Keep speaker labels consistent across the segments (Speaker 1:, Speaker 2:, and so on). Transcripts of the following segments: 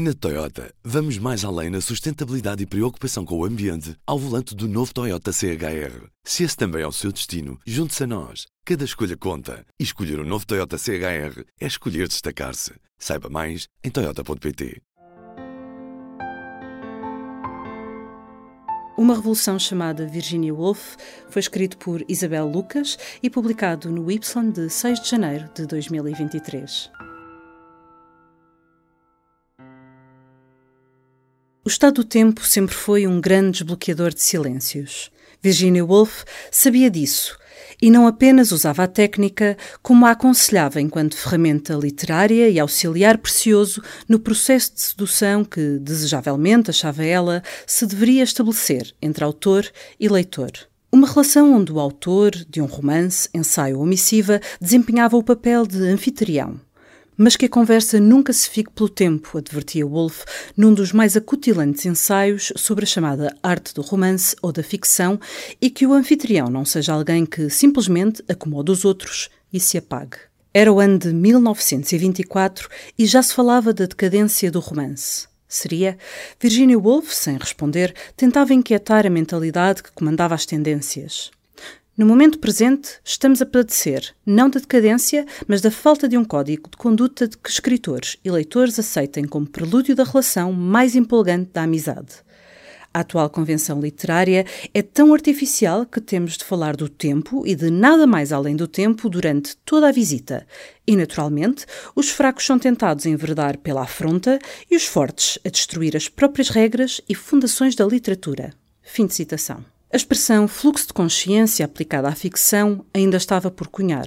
Speaker 1: Na Toyota, vamos mais além na sustentabilidade e preocupação com o ambiente ao volante do novo Toyota CHR. Se esse também é o seu destino, junte-se a nós. Cada escolha conta. E escolher o um novo Toyota CHR é escolher destacar-se. Saiba mais em Toyota.pt.
Speaker 2: Uma Revolução chamada Virginia Woolf foi escrito por Isabel Lucas e publicado no Y de 6 de janeiro de 2023. O estado do tempo sempre foi um grande desbloqueador de silêncios. Virginia Woolf sabia disso e não apenas usava a técnica, como a aconselhava enquanto ferramenta literária e auxiliar precioso no processo de sedução que, desejavelmente, achava ela, se deveria estabelecer entre autor e leitor. Uma relação onde o autor de um romance, ensaio ou missiva desempenhava o papel de anfitrião mas que a conversa nunca se fique pelo tempo, advertia Woolf num dos mais acutilantes ensaios sobre a chamada arte do romance ou da ficção e que o anfitrião não seja alguém que simplesmente acomode os outros e se apague. Era o ano de 1924 e já se falava da decadência do romance. Seria? Virginia Woolf, sem responder, tentava inquietar a mentalidade que comandava as tendências. No momento presente, estamos a padecer não da decadência, mas da falta de um código de conduta de que escritores e leitores aceitem como prelúdio da relação mais empolgante da amizade. A atual convenção literária é tão artificial que temos de falar do tempo e de nada mais além do tempo durante toda a visita. E, naturalmente, os fracos são tentados a enverdar pela afronta e os fortes a destruir as próprias regras e fundações da literatura. Fim de citação. A expressão fluxo de consciência aplicada à ficção ainda estava por cunhar,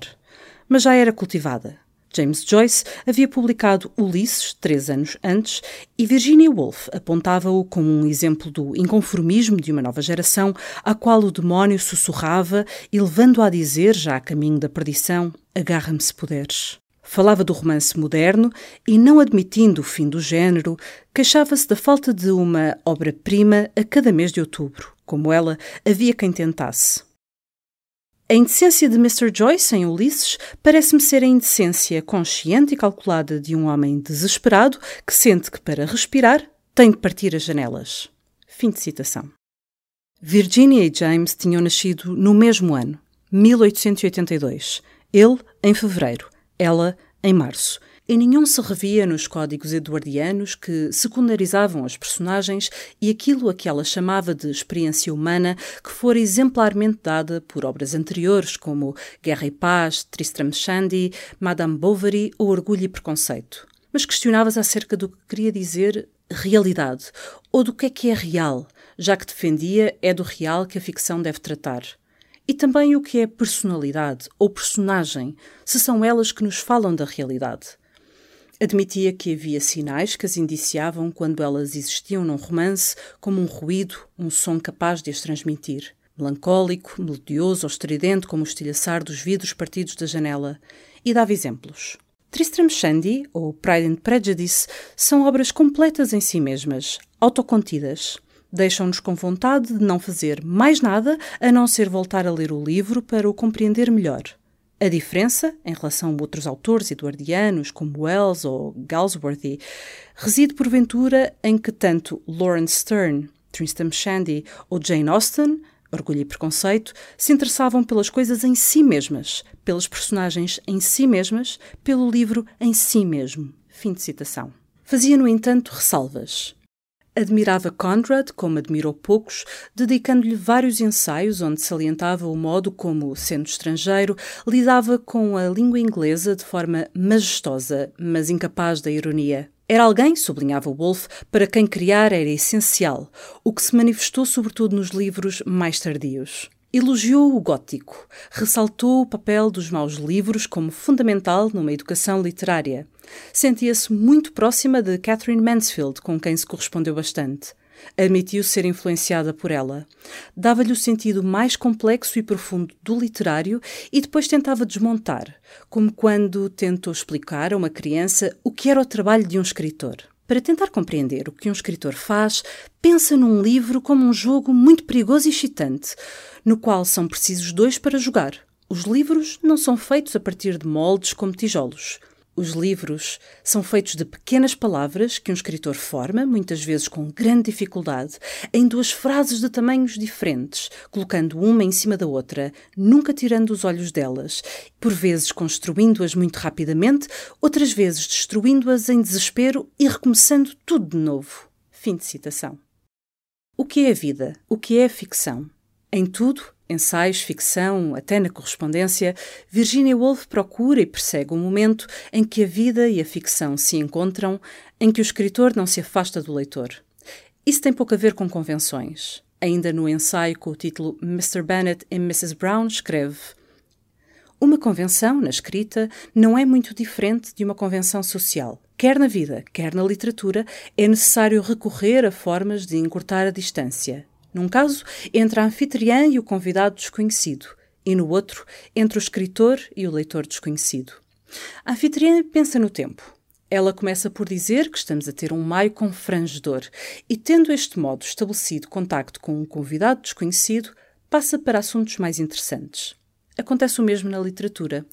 Speaker 2: mas já era cultivada. James Joyce havia publicado Ulisses três anos antes e Virginia Woolf apontava-o como um exemplo do inconformismo de uma nova geração à qual o demónio sussurrava e levando-a a dizer, já a caminho da perdição, agarra-me se puderes. Falava do romance moderno e, não admitindo o fim do género, queixava-se da falta de uma obra-prima a cada mês de outubro. Como ela, havia quem tentasse. A indecência de Mr. Joyce em Ulisses parece-me ser a indecência consciente e calculada de um homem desesperado que sente que, para respirar, tem de partir as janelas. Fim de citação. Virginia e James tinham nascido no mesmo ano, 1882. Ele, em fevereiro, ela, em março e nenhum se revia nos códigos eduardianos que secundarizavam as personagens e aquilo a que ela chamava de experiência humana que fora exemplarmente dada por obras anteriores como Guerra e Paz, Tristram Shandy, Madame Bovary ou Orgulho e Preconceito. Mas questionava-se acerca do que queria dizer realidade ou do que é que é real, já que defendia é do real que a ficção deve tratar e também o que é personalidade ou personagem, se são elas que nos falam da realidade. Admitia que havia sinais que as indiciavam quando elas existiam num romance, como um ruído, um som capaz de as transmitir. Melancólico, melodioso ou estridente, como o estilhaçar dos vidros partidos da janela. E dava exemplos. Tristram Shandy, ou Pride and Prejudice, são obras completas em si mesmas, autocontidas. Deixam-nos com vontade de não fazer mais nada a não ser voltar a ler o livro para o compreender melhor. A diferença, em relação a outros autores eduardianos, como Wells ou Galsworthy, reside porventura em que tanto Lawrence Stern, Tristram Shandy ou Jane Austen, Orgulho e Preconceito, se interessavam pelas coisas em si mesmas, pelas personagens em si mesmas, pelo livro em si mesmo. Fim de citação. Fazia, no entanto, ressalvas. Admirava Conrad, como admirou poucos, dedicando-lhe vários ensaios onde salientava o modo como, sendo estrangeiro, lidava com a língua inglesa de forma majestosa, mas incapaz da ironia. Era alguém, sublinhava Wolff, para quem criar era essencial, o que se manifestou sobretudo nos livros mais tardios. Elogiou o gótico, ressaltou o papel dos maus livros como fundamental numa educação literária. Sentia-se muito próxima de Catherine Mansfield, com quem se correspondeu bastante. Admitiu ser influenciada por ela. Dava-lhe o sentido mais complexo e profundo do literário e depois tentava desmontar, como quando tentou explicar a uma criança o que era o trabalho de um escritor. Para tentar compreender o que um escritor faz, pensa num livro como um jogo muito perigoso e excitante, no qual são precisos dois para jogar. Os livros não são feitos a partir de moldes como tijolos. Os livros são feitos de pequenas palavras que um escritor forma, muitas vezes com grande dificuldade, em duas frases de tamanhos diferentes, colocando uma em cima da outra, nunca tirando os olhos delas, por vezes construindo-as muito rapidamente, outras vezes destruindo-as em desespero e recomeçando tudo de novo. Fim de citação. O que é a vida? O que é a ficção? Em tudo, ensaios, ficção, até na correspondência, Virginia Woolf procura e persegue o um momento em que a vida e a ficção se encontram, em que o escritor não se afasta do leitor. Isso tem pouco a ver com convenções. Ainda no ensaio com o título Mr. Bennet e Mrs. Brown, escreve: Uma convenção, na escrita, não é muito diferente de uma convenção social. Quer na vida, quer na literatura, é necessário recorrer a formas de encurtar a distância, num caso, entre a anfitriã e o convidado desconhecido, e no outro, entre o escritor e o leitor desconhecido. A anfitriã pensa no tempo. Ela começa por dizer que estamos a ter um maio confrangedor e, tendo este modo estabelecido contacto com um convidado desconhecido, passa para assuntos mais interessantes. Acontece o mesmo na literatura.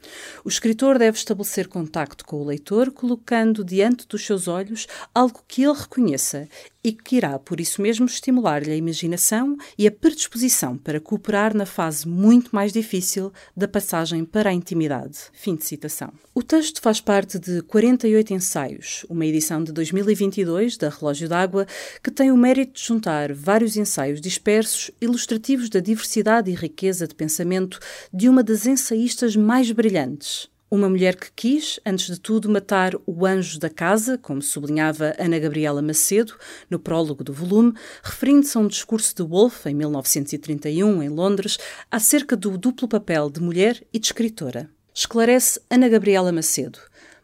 Speaker 2: O escritor deve estabelecer contacto com o leitor, colocando diante dos seus olhos algo que ele reconheça e que irá, por isso mesmo, estimular-lhe a imaginação e a predisposição para cooperar na fase muito mais difícil da passagem para a intimidade. Fim de citação. O texto faz parte de 48 ensaios, uma edição de 2022 da Relógio d'Água, que tem o mérito de juntar vários ensaios dispersos, ilustrativos da diversidade e riqueza de pensamento de uma das ensaístas mais brilhantes. Uma mulher que quis, antes de tudo, matar o anjo da casa, como sublinhava Ana Gabriela Macedo no prólogo do volume, referindo-se a um discurso de Woolf, em 1931, em Londres, acerca do duplo papel de mulher e de escritora. Esclarece Ana Gabriela Macedo.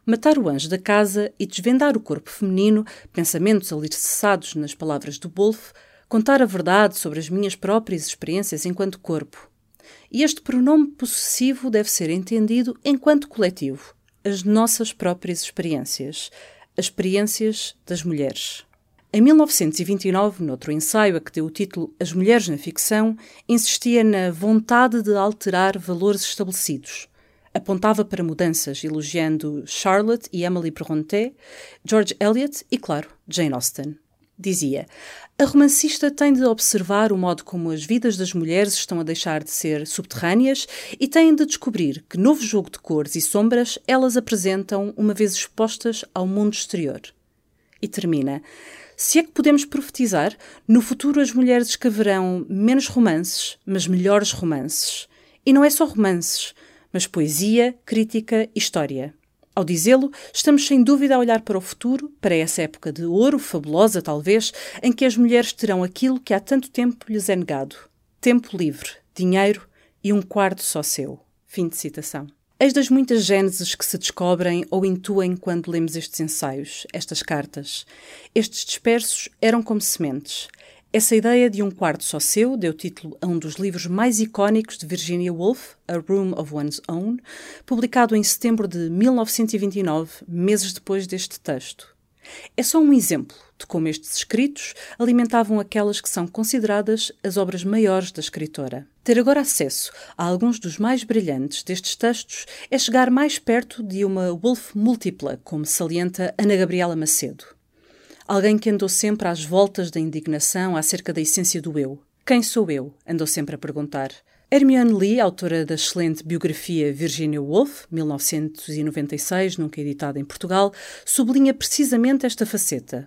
Speaker 2: Matar o anjo da casa e desvendar o corpo feminino, pensamentos alicerçados nas palavras do Woolf, contar a verdade sobre as minhas próprias experiências enquanto corpo, e este pronome possessivo deve ser entendido enquanto coletivo, as nossas próprias experiências, as experiências das mulheres. Em 1929, noutro ensaio a que deu o título As Mulheres na Ficção, insistia na vontade de alterar valores estabelecidos. Apontava para mudanças, elogiando Charlotte e Emily Brontë, George Eliot e, claro, Jane Austen. Dizia: A romancista tem de observar o modo como as vidas das mulheres estão a deixar de ser subterrâneas e tem de descobrir que novo jogo de cores e sombras elas apresentam uma vez expostas ao mundo exterior. E termina: Se é que podemos profetizar, no futuro as mulheres escreverão menos romances, mas melhores romances. E não é só romances, mas poesia, crítica e história. Ao dizê-lo, estamos sem dúvida a olhar para o futuro, para essa época de ouro, fabulosa talvez, em que as mulheres terão aquilo que há tanto tempo lhes é negado: tempo livre, dinheiro e um quarto só seu. Fim de citação. Eis das muitas gêneses que se descobrem ou intuem quando lemos estes ensaios, estas cartas. Estes dispersos eram como sementes. Essa ideia de um quarto só seu deu título a um dos livros mais icónicos de Virginia Woolf, A Room of One's Own, publicado em setembro de 1929, meses depois deste texto. É só um exemplo de como estes escritos alimentavam aquelas que são consideradas as obras maiores da escritora. Ter agora acesso a alguns dos mais brilhantes destes textos é chegar mais perto de uma Woolf múltipla, como salienta Ana Gabriela Macedo. Alguém que andou sempre às voltas da indignação acerca da essência do eu. Quem sou eu? Andou sempre a perguntar. Hermione Lee, autora da excelente biografia Virginia Woolf, 1996, nunca editada em Portugal, sublinha precisamente esta faceta.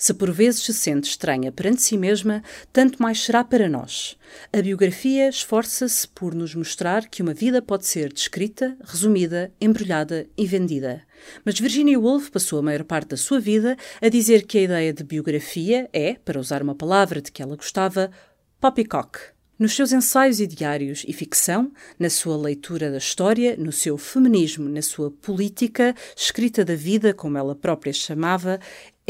Speaker 2: Se por vezes se sente estranha perante si mesma, tanto mais será para nós. A biografia esforça-se por nos mostrar que uma vida pode ser descrita, resumida, embrulhada e vendida. Mas Virginia Woolf passou a maior parte da sua vida a dizer que a ideia de biografia é, para usar uma palavra de que ela gostava, poppycock. Nos seus ensaios e diários e ficção, na sua leitura da história, no seu feminismo, na sua política, escrita da vida, como ela própria chamava,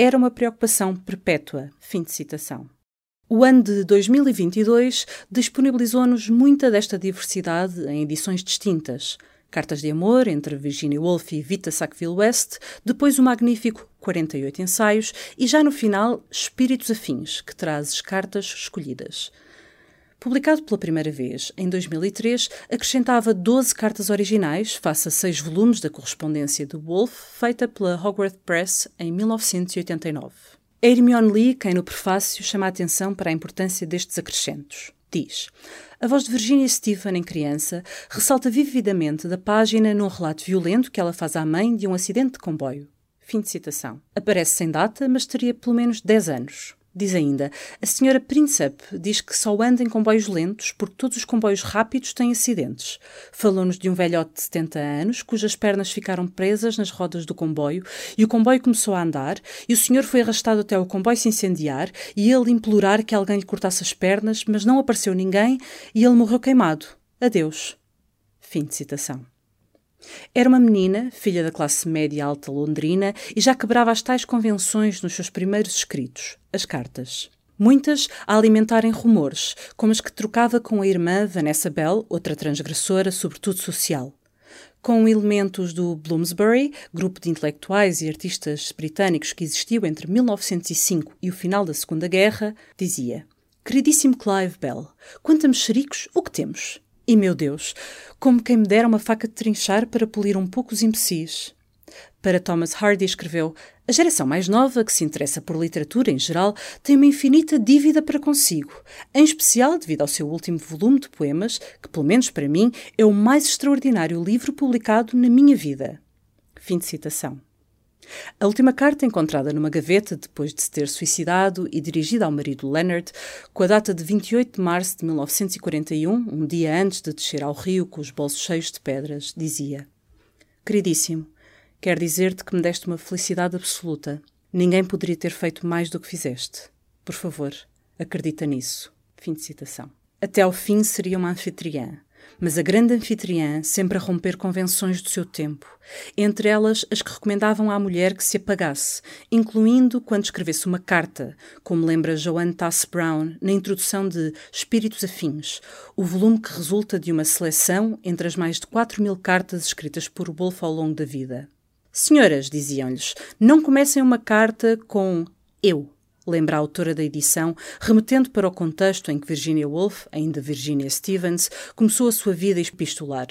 Speaker 2: era uma preocupação perpétua. Fim de citação. O ano de 2022 disponibilizou-nos muita desta diversidade em edições distintas. Cartas de Amor, entre Virginia Woolf e Vita Sackville West, depois o magnífico 48 Ensaios e já no final Espíritos Afins, que traz as cartas escolhidas. Publicado pela primeira vez em 2003, acrescentava 12 cartas originais face a seis volumes da correspondência de Woolf, feita pela Hogarth Press em 1989. É Hermione Lee quem no prefácio chama a atenção para a importância destes acrescentos. Diz: A voz de Virginia Stephen, em criança, ressalta vividamente da página num relato violento que ela faz à mãe de um acidente de comboio. Fim de citação. Aparece sem data, mas teria pelo menos 10 anos. Diz ainda: A senhora Príncipe diz que só anda em comboios lentos porque todos os comboios rápidos têm acidentes. Falou-nos de um velhote de 70 anos cujas pernas ficaram presas nas rodas do comboio e o comboio começou a andar e o senhor foi arrastado até o comboio se incendiar e ele implorar que alguém lhe cortasse as pernas, mas não apareceu ninguém e ele morreu queimado. Adeus. Fim de citação. Era uma menina, filha da classe média alta londrina, e já quebrava as tais convenções nos seus primeiros escritos, as cartas. Muitas a alimentarem rumores, como as que trocava com a irmã Vanessa Bell, outra transgressora, sobretudo social. Com elementos do Bloomsbury, grupo de intelectuais e artistas britânicos que existiu entre 1905 e o final da Segunda Guerra, dizia: Queridíssimo Clive Bell, quanto a mexericos, o que temos? E, meu Deus, como quem me dera uma faca de trinchar para polir um pouco os imbecis. Para Thomas Hardy escreveu: A geração mais nova, que se interessa por literatura em geral, tem uma infinita dívida para consigo, em especial devido ao seu último volume de poemas, que, pelo menos para mim, é o mais extraordinário livro publicado na minha vida. Fim de citação. A última carta, encontrada numa gaveta depois de se ter suicidado e dirigida ao marido Leonard, com a data de 28 de março de 1941, um dia antes de descer ao rio com os bolsos cheios de pedras, dizia: Queridíssimo, quero dizer-te que me deste uma felicidade absoluta. Ninguém poderia ter feito mais do que fizeste. Por favor, acredita nisso. Fim de citação. Até ao fim seria uma anfitriã, mas a grande anfitriã sempre a romper convenções do seu tempo, entre elas as que recomendavam à mulher que se apagasse, incluindo quando escrevesse uma carta, como lembra Joanne Tass Brown na introdução de Espíritos Afins, o volume que resulta de uma seleção entre as mais de 4 mil cartas escritas por Wolfe ao longo da vida. Senhoras, diziam-lhes, não comecem uma carta com eu lembra a autora da edição, remetendo para o contexto em que Virginia Woolf, ainda Virginia Stevens, começou a sua vida epistolar.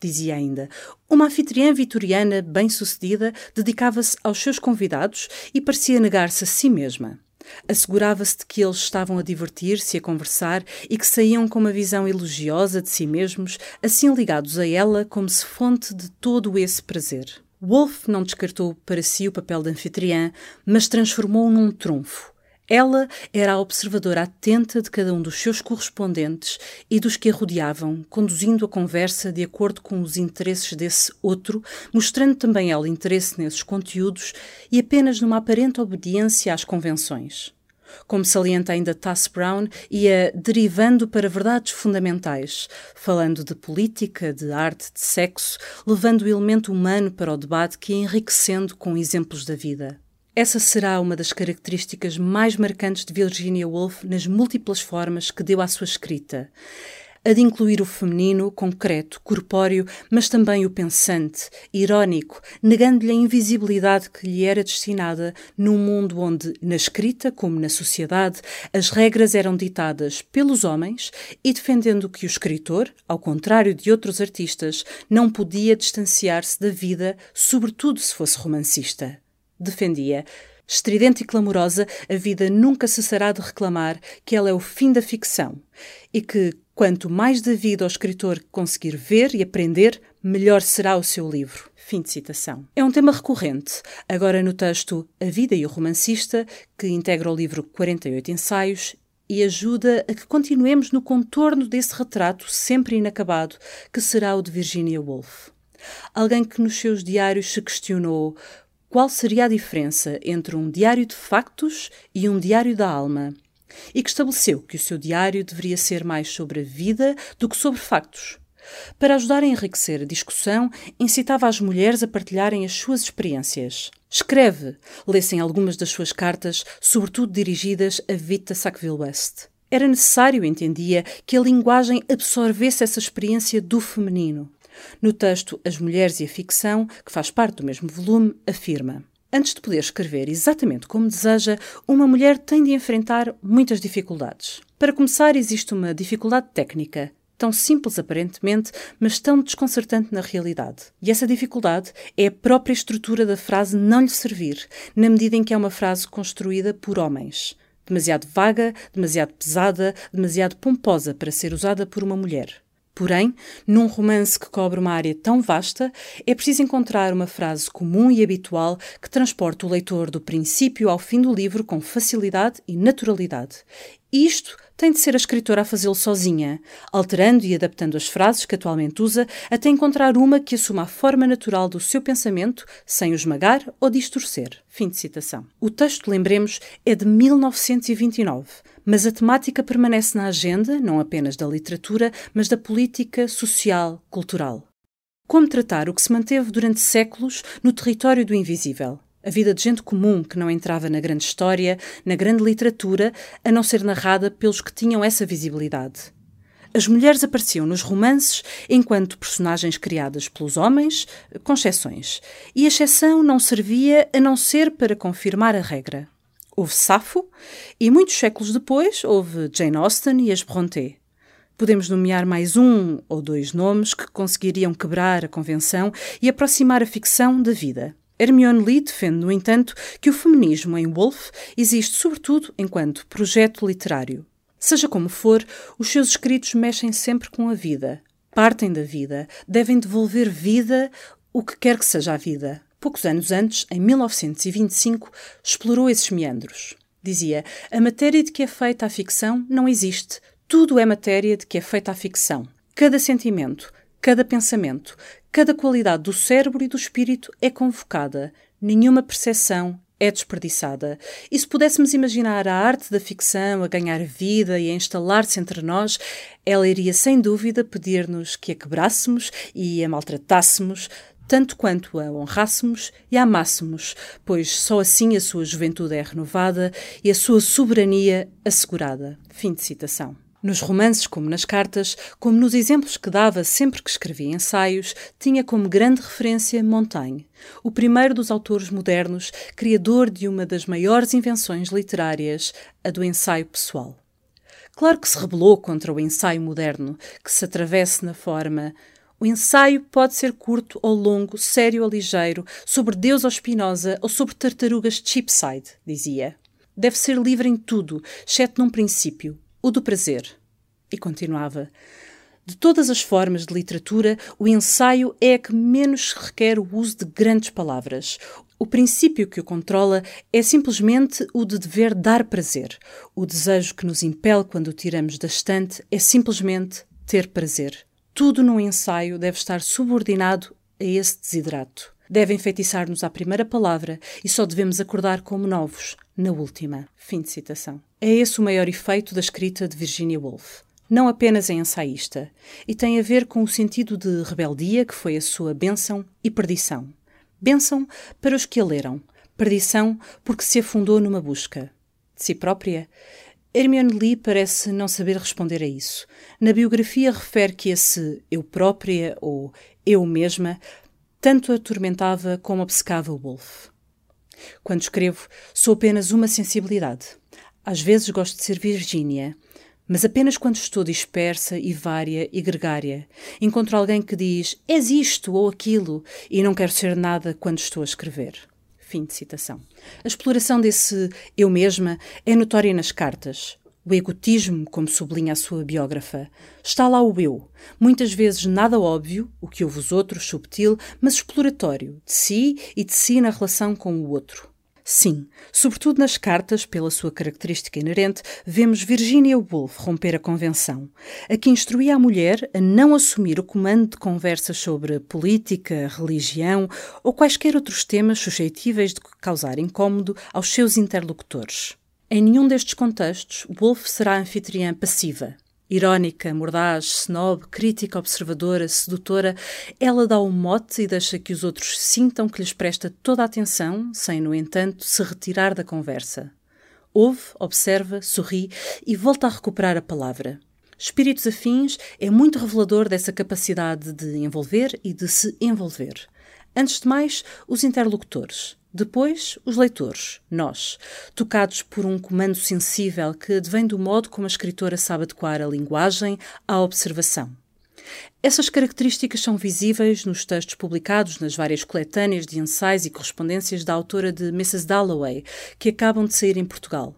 Speaker 2: Dizia ainda: Uma anfitriã vitoriana bem-sucedida dedicava-se aos seus convidados e parecia negar-se a si mesma. Assegurava-se de que eles estavam a divertir-se e a conversar e que saíam com uma visão elogiosa de si mesmos, assim ligados a ela como se fonte de todo esse prazer. Wolf não descartou para si o papel de anfitriã, mas transformou-o num trunfo. Ela era a observadora atenta de cada um dos seus correspondentes e dos que a rodeavam, conduzindo a conversa de acordo com os interesses desse outro, mostrando também ela interesse nesses conteúdos e apenas numa aparente obediência às convenções como salienta ainda Tass Brown, ia derivando para verdades fundamentais, falando de política, de arte, de sexo, levando o elemento humano para o debate que ia enriquecendo com exemplos da vida. Essa será uma das características mais marcantes de Virginia Woolf nas múltiplas formas que deu à sua escrita a de incluir o feminino concreto, corpóreo, mas também o pensante, irónico, negando-lhe a invisibilidade que lhe era destinada num mundo onde, na escrita como na sociedade, as regras eram ditadas pelos homens e defendendo que o escritor, ao contrário de outros artistas, não podia distanciar-se da vida, sobretudo se fosse romancista. Defendia Estridente e clamorosa, a vida nunca cessará de reclamar que ela é o fim da ficção e que, Quanto mais da vida o escritor conseguir ver e aprender, melhor será o seu livro. Fim de citação. É um tema recorrente, agora no texto A Vida e o Romancista, que integra o livro 48 Ensaios e ajuda a que continuemos no contorno desse retrato sempre inacabado que será o de Virginia Woolf. Alguém que nos seus diários se questionou qual seria a diferença entre um diário de factos e um diário da alma e que estabeleceu que o seu diário deveria ser mais sobre a vida do que sobre factos. Para ajudar a enriquecer a discussão, incitava as mulheres a partilharem as suas experiências. Escreve, lessem algumas das suas cartas, sobretudo dirigidas a Vita Sackville West. Era necessário, entendia, que a linguagem absorvesse essa experiência do feminino. No texto As Mulheres e a Ficção, que faz parte do mesmo volume, afirma: Antes de poder escrever exatamente como deseja, uma mulher tem de enfrentar muitas dificuldades. Para começar, existe uma dificuldade técnica, tão simples aparentemente, mas tão desconcertante na realidade. E essa dificuldade é a própria estrutura da frase não lhe servir, na medida em que é uma frase construída por homens. Demasiado vaga, demasiado pesada, demasiado pomposa para ser usada por uma mulher. Porém, num romance que cobre uma área tão vasta, é preciso encontrar uma frase comum e habitual que transporte o leitor do princípio ao fim do livro com facilidade e naturalidade. Isto tem de ser a escritora a fazê-lo sozinha, alterando e adaptando as frases que atualmente usa até encontrar uma que assuma a forma natural do seu pensamento, sem o esmagar ou distorcer. Fim de citação. O texto, lembremos, é de 1929, mas a temática permanece na agenda, não apenas da literatura, mas da política social, cultural. Como tratar o que se manteve durante séculos no território do invisível? a vida de gente comum que não entrava na grande história, na grande literatura, a não ser narrada pelos que tinham essa visibilidade. As mulheres apareciam nos romances enquanto personagens criadas pelos homens, com exceções, e a exceção não servia a não ser para confirmar a regra. Houve Safo, e muitos séculos depois houve Jane Austen e as Brontë. Podemos nomear mais um ou dois nomes que conseguiriam quebrar a convenção e aproximar a ficção da vida. Hermione Lee defende, no entanto, que o feminismo em Woolf existe sobretudo enquanto projeto literário. Seja como for, os seus escritos mexem sempre com a vida, partem da vida, devem devolver vida o que quer que seja a vida. Poucos anos antes, em 1925, explorou esses meandros. Dizia: A matéria de que é feita a ficção não existe. Tudo é matéria de que é feita a ficção. Cada sentimento, cada pensamento, Cada qualidade do cérebro e do espírito é convocada, nenhuma percepção é desperdiçada. E se pudéssemos imaginar a arte da ficção a ganhar vida e a instalar-se entre nós, ela iria sem dúvida pedir-nos que a quebrássemos e a maltratássemos, tanto quanto a honrássemos e a amássemos, pois só assim a sua juventude é renovada e a sua soberania assegurada. Fim de citação. Nos romances, como nas cartas, como nos exemplos que dava sempre que escrevia ensaios, tinha como grande referência Montaigne, o primeiro dos autores modernos, criador de uma das maiores invenções literárias, a do ensaio pessoal. Claro que se rebelou contra o ensaio moderno, que se atravesse na forma o ensaio pode ser curto ou longo, sério ou ligeiro, sobre Deus ou Spinoza ou sobre tartarugas Cheapside, dizia. Deve ser livre em tudo, exceto num princípio, o do prazer. E continuava. De todas as formas de literatura, o ensaio é a que menos requer o uso de grandes palavras. O princípio que o controla é simplesmente o de dever dar prazer. O desejo que nos impele quando o tiramos da estante é simplesmente ter prazer. Tudo no ensaio deve estar subordinado a esse desidrato. Deve enfeitiçar-nos à primeira palavra e só devemos acordar como novos na última. Fim de citação. É esse o maior efeito da escrita de Virginia Woolf. Não apenas é ensaísta, e tem a ver com o sentido de rebeldia que foi a sua bênção e perdição. Bênção para os que a leram, perdição porque se afundou numa busca. De si própria, Hermione Lee parece não saber responder a isso. Na biografia refere que esse eu própria ou eu mesma tanto atormentava como obcecava Woolf. Quando escrevo, sou apenas uma sensibilidade. Às vezes gosto de ser Virgínia, mas apenas quando estou dispersa e vária e gregária. Encontro alguém que diz és isto ou aquilo e não quero ser nada quando estou a escrever. Fim de citação. A exploração desse eu mesma é notória nas cartas. O egotismo, como sublinha a sua biógrafa. Está lá o eu, muitas vezes nada óbvio, o que ouve os outros, subtil, mas exploratório, de si e de si na relação com o outro. Sim, sobretudo nas cartas, pela sua característica inerente, vemos Virginia Woolf romper a convenção, a que instruía a mulher a não assumir o comando de conversas sobre política, religião ou quaisquer outros temas suscetíveis de causar incômodo aos seus interlocutores. Em nenhum destes contextos, Woolf será anfitriã passiva, Irónica, mordaz, snob, crítica, observadora, sedutora, ela dá o mote e deixa que os outros sintam que lhes presta toda a atenção, sem, no entanto, se retirar da conversa. Ouve, observa, sorri e volta a recuperar a palavra. Espíritos afins é muito revelador dessa capacidade de envolver e de se envolver. Antes de mais, os interlocutores. Depois, os leitores, nós, tocados por um comando sensível que advém do modo como a escritora sabe adequar a linguagem à observação. Essas características são visíveis nos textos publicados nas várias coletâneas de ensaios e correspondências da autora de Mrs. Dalloway, que acabam de sair em Portugal.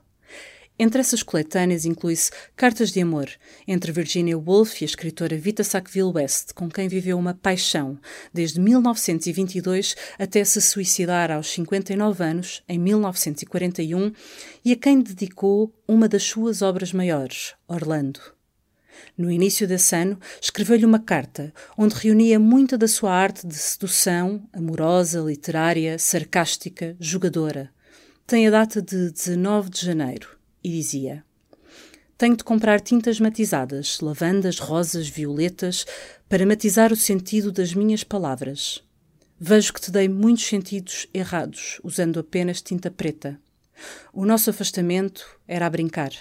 Speaker 2: Entre essas coletâneas inclui-se Cartas de Amor, entre Virginia Woolf e a escritora Vita Sackville West, com quem viveu uma paixão, desde 1922 até se suicidar aos 59 anos, em 1941, e a quem dedicou uma das suas obras maiores, Orlando. No início desse ano, escreveu-lhe uma carta onde reunia muita da sua arte de sedução, amorosa, literária, sarcástica, jogadora. Tem a data de 19 de janeiro e dizia: Tenho de comprar tintas matizadas, lavandas, rosas, violetas, para matizar o sentido das minhas palavras. Vejo que te dei muitos sentidos errados, usando apenas tinta preta. O nosso afastamento era a brincar.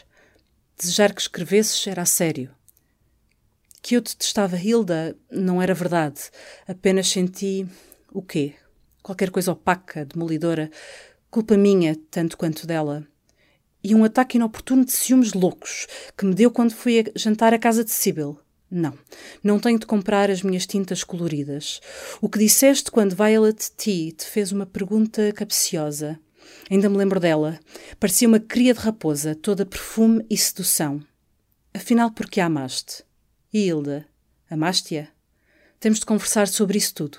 Speaker 2: Desejar que escrevesses era a sério. Que eu detestava Hilda não era verdade. Apenas senti. o quê? Qualquer coisa opaca, demolidora. Culpa minha, tanto quanto dela e um ataque inoportuno de ciúmes loucos que me deu quando fui jantar à casa de Sibyl. Não, não tenho de comprar as minhas tintas coloridas. O que disseste quando Violet T te fez uma pergunta capciosa. Ainda me lembro dela. Parecia uma cria de raposa, toda perfume e sedução. Afinal, por que a amaste? E Hilda? Amaste-a? Temos de conversar sobre isso tudo.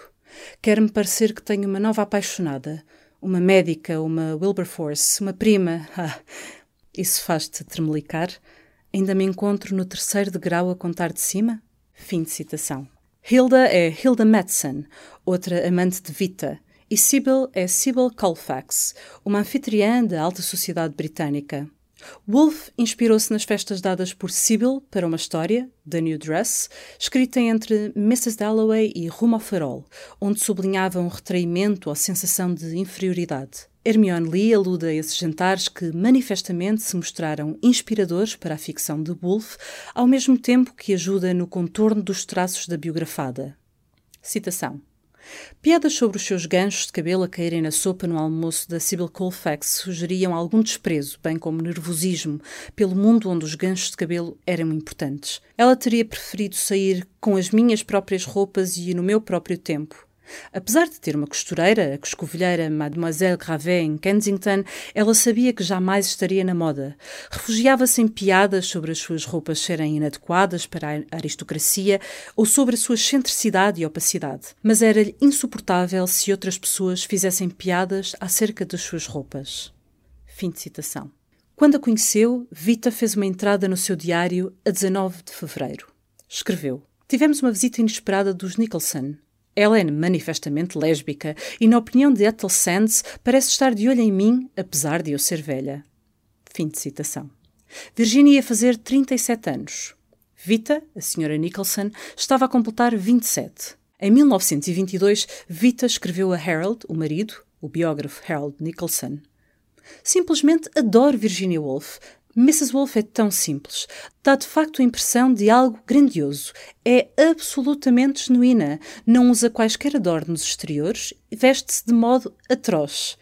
Speaker 2: Quer-me parecer que tenho uma nova apaixonada, uma médica, uma Wilberforce, uma prima. Ah, isso faz-te tremelicar? Ainda me encontro no terceiro degrau a contar de cima? Fim de citação. Hilda é Hilda Madsen, outra amante de Vita, e Sybil é Sybil Colfax, uma anfitriã da alta sociedade britânica. Woolf inspirou-se nas festas dadas por Sybil para uma história, The New Dress, escrita entre Mrs. Dalloway e Rumo ao Farol, onde sublinhava um retraimento ou sensação de inferioridade. Hermione Lee alude a esses jantares que manifestamente se mostraram inspiradores para a ficção de Woolf, ao mesmo tempo que ajuda no contorno dos traços da biografada. Citação. Piadas sobre os seus ganchos de cabelo a caírem na sopa no almoço da Sybil Colfax sugeriam algum desprezo, bem como nervosismo, pelo mundo onde os ganchos de cabelo eram importantes. Ela teria preferido sair com as minhas próprias roupas e no meu próprio tempo. Apesar de ter uma costureira, a coscovilheira Mademoiselle Gravet em Kensington, ela sabia que jamais estaria na moda. Refugiava-se em piadas sobre as suas roupas serem inadequadas para a aristocracia ou sobre a sua excentricidade e opacidade. Mas era-lhe insuportável se outras pessoas fizessem piadas acerca das suas roupas. Fim de citação. Quando a conheceu, Vita fez uma entrada no seu diário a 19 de fevereiro. Escreveu: Tivemos uma visita inesperada dos Nicholson. Ela é manifestamente lésbica e, na opinião de Ethel Sands, parece estar de olho em mim, apesar de eu ser velha. Fim de citação. Virginia ia fazer 37 anos. Vita, a senhora Nicholson, estava a completar 27. Em 1922, Vita escreveu a Harold, o marido, o biógrafo Harold Nicholson. Simplesmente adoro Virginia Woolf, Mrs. Wolf é tão simples. Dá de facto a impressão de algo grandioso. É absolutamente genuína. Não usa quaisquer adornos exteriores e veste-se de modo atroz.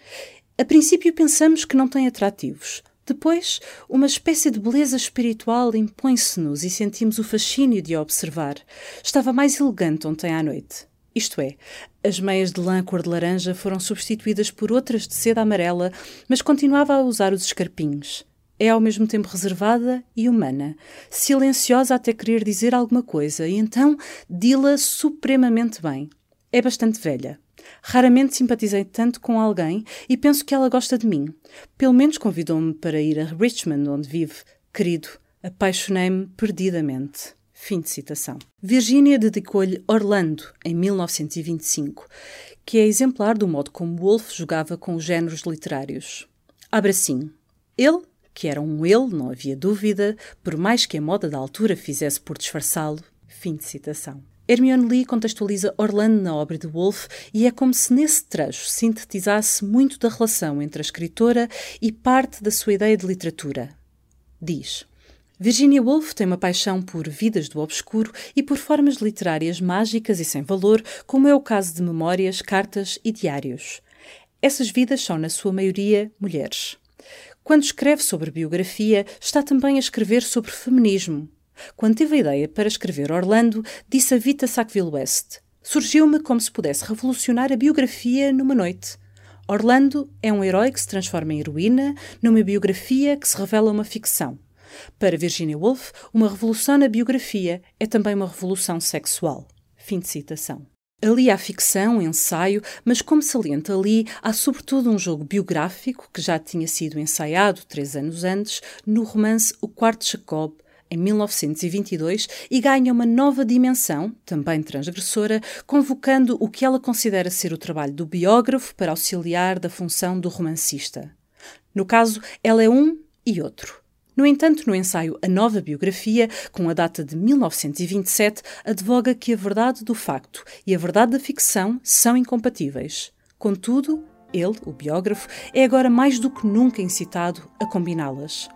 Speaker 2: A princípio pensamos que não tem atrativos. Depois, uma espécie de beleza espiritual impõe-se-nos e sentimos o fascínio de a observar. Estava mais elegante ontem à noite. Isto é, as meias de lã cor de laranja foram substituídas por outras de seda amarela, mas continuava a usar os escarpinhos. É ao mesmo tempo reservada e humana, silenciosa até querer dizer alguma coisa, e então dila supremamente bem. É bastante velha. Raramente simpatizei tanto com alguém e penso que ela gosta de mim. Pelo menos convidou-me para ir a Richmond, onde vive. Querido, apaixonei-me perdidamente. Fim de citação. Virginia dedicou-lhe Orlando, em 1925, que é exemplar do modo como Woolf jogava com os géneros literários. Abre assim. Ele que era um ele, não havia dúvida, por mais que a moda da altura fizesse por disfarçá-lo. Fim de citação. Hermione Lee contextualiza Orlando na obra de Woolf e é como se nesse trecho sintetizasse muito da relação entre a escritora e parte da sua ideia de literatura. Diz: Virginia Woolf tem uma paixão por vidas do obscuro e por formas literárias mágicas e sem valor, como é o caso de memórias, cartas e diários. Essas vidas são, na sua maioria, mulheres. Quando escreve sobre biografia, está também a escrever sobre feminismo. Quando teve a ideia para escrever Orlando, disse a Vita Sackville West: Surgiu-me como se pudesse revolucionar a biografia numa noite. Orlando é um herói que se transforma em heroína numa biografia que se revela uma ficção. Para Virginia Woolf, uma revolução na biografia é também uma revolução sexual. Fim de citação. Ali há ficção, ensaio, mas como salienta ali, há sobretudo um jogo biográfico que já tinha sido ensaiado três anos antes no romance O Quarto Jacob, em 1922, e ganha uma nova dimensão, também transgressora, convocando o que ela considera ser o trabalho do biógrafo para auxiliar da função do romancista. No caso, ela é um e outro. No entanto, no ensaio A Nova Biografia, com a data de 1927, advoga que a verdade do facto e a verdade da ficção são incompatíveis. Contudo, ele, o biógrafo, é agora mais do que nunca incitado a combiná-las.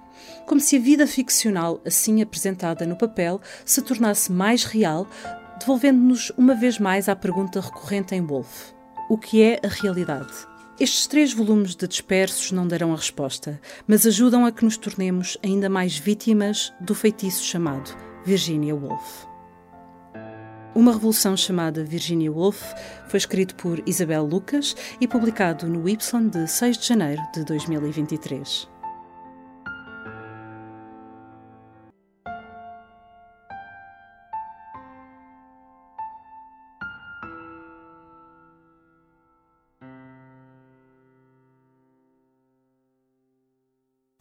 Speaker 2: Como se a vida ficcional, assim apresentada no papel, se tornasse mais real, devolvendo-nos uma vez mais à pergunta recorrente em Wolff: o que é a realidade? Estes três volumes de dispersos não darão a resposta, mas ajudam a que nos tornemos ainda mais vítimas do feitiço chamado Virginia Woolf. Uma Revolução chamada Virginia Woolf foi escrito por Isabel Lucas e publicado no Y de 6 de janeiro de 2023.